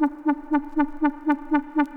ウフフフフフフ。